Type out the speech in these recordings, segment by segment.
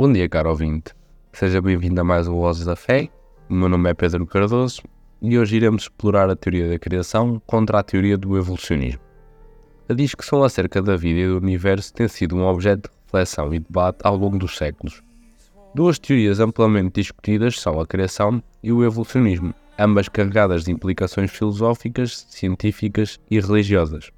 Bom dia, caro ouvinte. Seja bem-vindo a mais um Vozes da Fé. O meu nome é Pedro Cardoso e hoje iremos explorar a teoria da criação contra a teoria do evolucionismo. A discussão acerca da vida e do universo tem sido um objeto de reflexão e debate ao longo dos séculos. Duas teorias amplamente discutidas são a criação e o evolucionismo, ambas carregadas de implicações filosóficas, científicas e religiosas.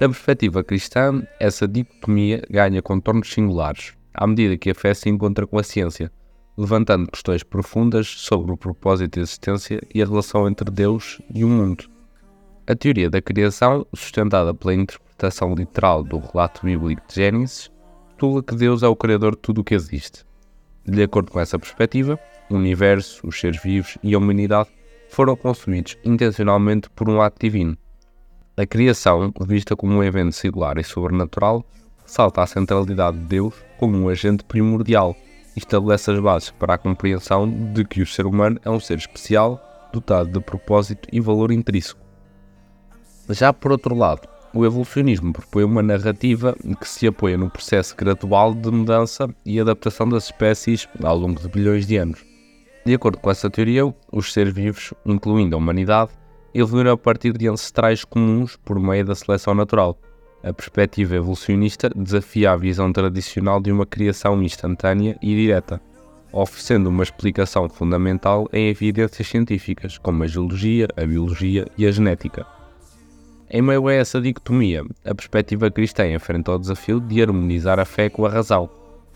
Da perspectiva cristã, essa dicotomia ganha contornos singulares, à medida que a fé se encontra com a ciência, levantando questões profundas sobre o propósito da existência e a relação entre Deus e o mundo. A teoria da criação, sustentada pela interpretação literal do relato bíblico de Gênesis, postula que Deus é o criador de tudo o que existe. De acordo com essa perspectiva, o universo, os seres vivos e a humanidade foram consumidos intencionalmente por um ato divino, a criação, vista como um evento singular e sobrenatural, salta a centralidade de Deus como um agente primordial e estabelece as bases para a compreensão de que o ser humano é um ser especial, dotado de propósito e valor intrínseco. Já por outro lado, o evolucionismo propõe uma narrativa que se apoia no processo gradual de mudança e adaptação das espécies ao longo de bilhões de anos. De acordo com essa teoria, os seres vivos, incluindo a humanidade, evoluíram a partir de ancestrais comuns por meio da seleção natural. A perspectiva evolucionista desafia a visão tradicional de uma criação instantânea e direta, oferecendo uma explicação fundamental em evidências científicas, como a geologia, a biologia e a genética. Em meio a essa dicotomia, a perspectiva cristã enfrenta o desafio de harmonizar a fé com a razão.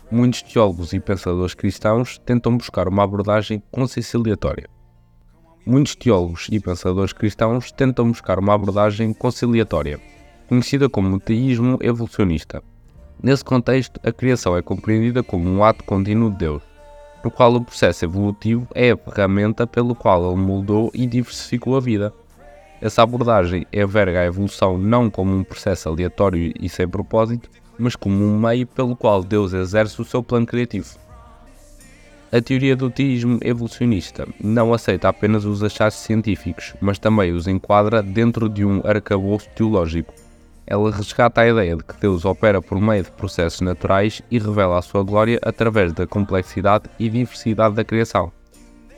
Muitos teólogos e pensadores cristãos tentam buscar uma abordagem conciliatória muitos teólogos e pensadores cristãos tentam buscar uma abordagem conciliatória, conhecida como teísmo evolucionista. Nesse contexto, a criação é compreendida como um ato contínuo de Deus, no qual o processo evolutivo é a ferramenta pelo qual ele moldou e diversificou a vida. Essa abordagem enverga a evolução não como um processo aleatório e sem propósito, mas como um meio pelo qual Deus exerce o seu plano criativo. A teoria do teísmo evolucionista não aceita apenas os achados científicos, mas também os enquadra dentro de um arcabouço teológico. Ela resgata a ideia de que Deus opera por meio de processos naturais e revela a sua glória através da complexidade e diversidade da criação.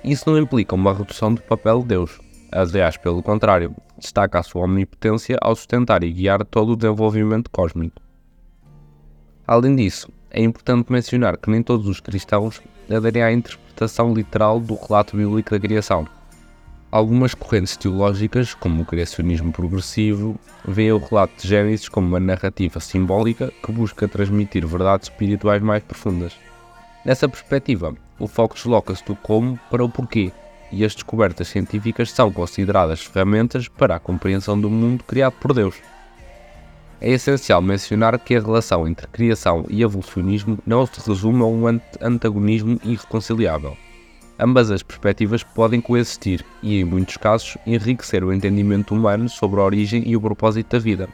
Isso não implica uma redução do papel de Deus. Aliás, pelo contrário, destaca a sua omnipotência ao sustentar e guiar todo o desenvolvimento cósmico. Além disso, é importante mencionar que nem todos os cristãos aderem à interpretação literal do relato bíblico da criação. Algumas correntes teológicas, como o criacionismo progressivo, veem o relato de Gênesis como uma narrativa simbólica que busca transmitir verdades espirituais mais profundas. Nessa perspectiva, o foco desloca-se do como para o porquê, e as descobertas científicas são consideradas ferramentas para a compreensão do mundo criado por Deus. É essencial mencionar que a relação entre criação e evolucionismo não se resume a um antagonismo irreconciliável. Ambas as perspectivas podem coexistir e, em muitos casos, enriquecer o entendimento humano sobre a origem e o propósito da vida.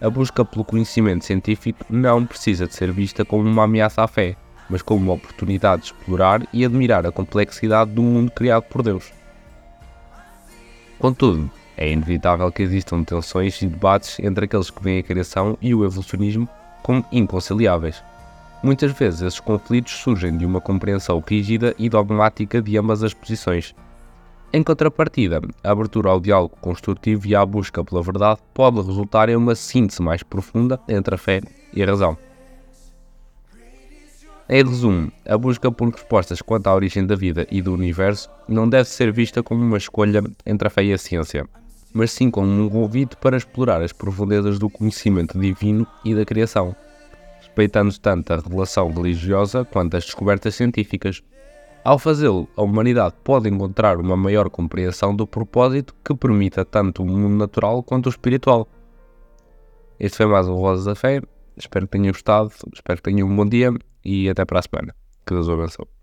A busca pelo conhecimento científico não precisa de ser vista como uma ameaça à fé, mas como uma oportunidade de explorar e admirar a complexidade do mundo criado por Deus. Contudo, é inevitável que existam tensões e debates entre aqueles que veem a criação e o evolucionismo como inconciliáveis. Muitas vezes esses conflitos surgem de uma compreensão rígida e dogmática de ambas as posições. Em contrapartida, a abertura ao diálogo construtivo e à busca pela verdade pode resultar em uma síntese mais profunda entre a fé e a razão. Em resumo, a busca por respostas quanto à origem da vida e do universo não deve ser vista como uma escolha entre a fé e a ciência, mas sim como um convite para explorar as profundezas do conhecimento divino e da criação, respeitando tanto a revelação religiosa quanto as descobertas científicas. Ao fazê-lo, a humanidade pode encontrar uma maior compreensão do propósito que permita tanto o mundo natural quanto o espiritual. Este foi mais um Rosas da Fé. Espero que tenham gostado, espero que tenham um bom dia e até para a semana. Que Deus o abençoe.